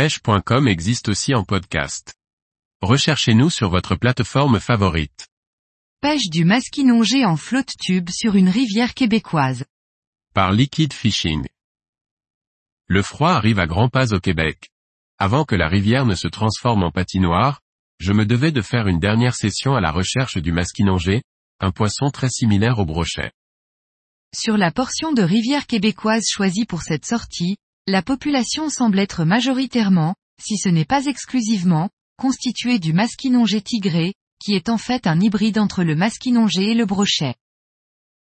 pêche.com existe aussi en podcast. Recherchez-nous sur votre plateforme favorite. Pêche du masquinongé en flotte tube sur une rivière québécoise. Par Liquid Fishing. Le froid arrive à grands pas au Québec. Avant que la rivière ne se transforme en patinoire, je me devais de faire une dernière session à la recherche du masquinongé, un poisson très similaire au brochet. Sur la portion de rivière québécoise choisie pour cette sortie, la population semble être majoritairement, si ce n'est pas exclusivement, constituée du masquinongé tigré, qui est en fait un hybride entre le masquinongé et le brochet.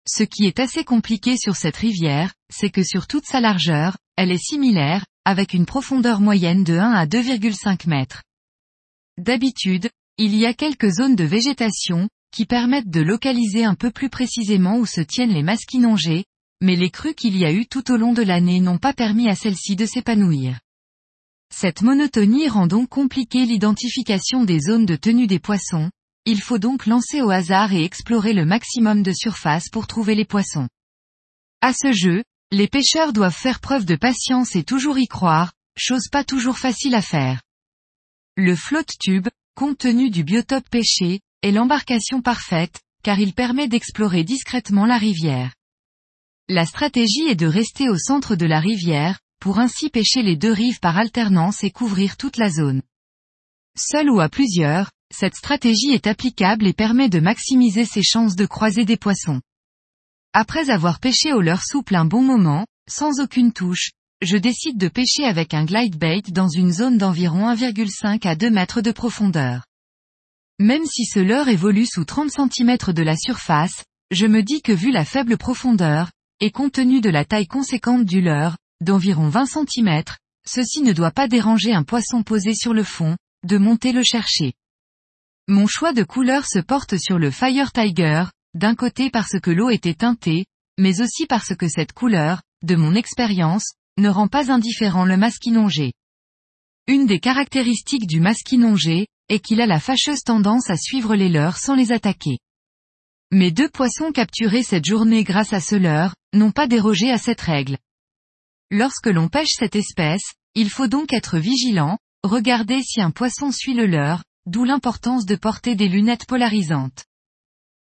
Ce qui est assez compliqué sur cette rivière, c'est que sur toute sa largeur, elle est similaire, avec une profondeur moyenne de 1 à 2,5 mètres. D'habitude, il y a quelques zones de végétation, qui permettent de localiser un peu plus précisément où se tiennent les masquinongés, mais les crues qu'il y a eu tout au long de l'année n'ont pas permis à celle-ci de s'épanouir. Cette monotonie rend donc compliquée l'identification des zones de tenue des poissons, il faut donc lancer au hasard et explorer le maximum de surface pour trouver les poissons. À ce jeu, les pêcheurs doivent faire preuve de patience et toujours y croire, chose pas toujours facile à faire. Le flotte tube, compte tenu du biotope pêché, est l'embarcation parfaite, car il permet d'explorer discrètement la rivière. La stratégie est de rester au centre de la rivière, pour ainsi pêcher les deux rives par alternance et couvrir toute la zone. Seul ou à plusieurs, cette stratégie est applicable et permet de maximiser ses chances de croiser des poissons. Après avoir pêché au leurre souple un bon moment, sans aucune touche, je décide de pêcher avec un glide bait dans une zone d'environ 1,5 à 2 mètres de profondeur. Même si ce leurre évolue sous 30 cm de la surface, je me dis que vu la faible profondeur, et compte tenu de la taille conséquente du leurre, d'environ 20 cm, ceci ne doit pas déranger un poisson posé sur le fond, de monter le chercher. Mon choix de couleur se porte sur le Fire Tiger, d'un côté parce que l'eau était teintée, mais aussi parce que cette couleur, de mon expérience, ne rend pas indifférent le masquinongé. Une des caractéristiques du masquinongé, est qu'il a la fâcheuse tendance à suivre les leurs sans les attaquer. Mes deux poissons capturés cette journée grâce à ce leurre, n'ont pas dérogé à cette règle. Lorsque l'on pêche cette espèce, il faut donc être vigilant, regarder si un poisson suit le leurre, d'où l'importance de porter des lunettes polarisantes.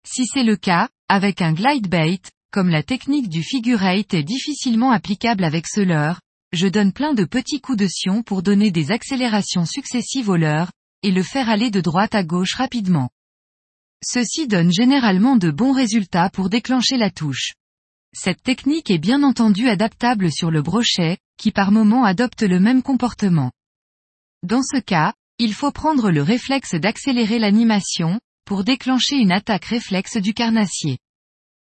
Si c'est le cas, avec un glide bait, comme la technique du figure eight est difficilement applicable avec ce leurre, je donne plein de petits coups de sion pour donner des accélérations successives au leurre, et le faire aller de droite à gauche rapidement. Ceci donne généralement de bons résultats pour déclencher la touche. Cette technique est bien entendu adaptable sur le brochet, qui par moment adopte le même comportement. Dans ce cas, il faut prendre le réflexe d'accélérer l'animation, pour déclencher une attaque réflexe du carnassier.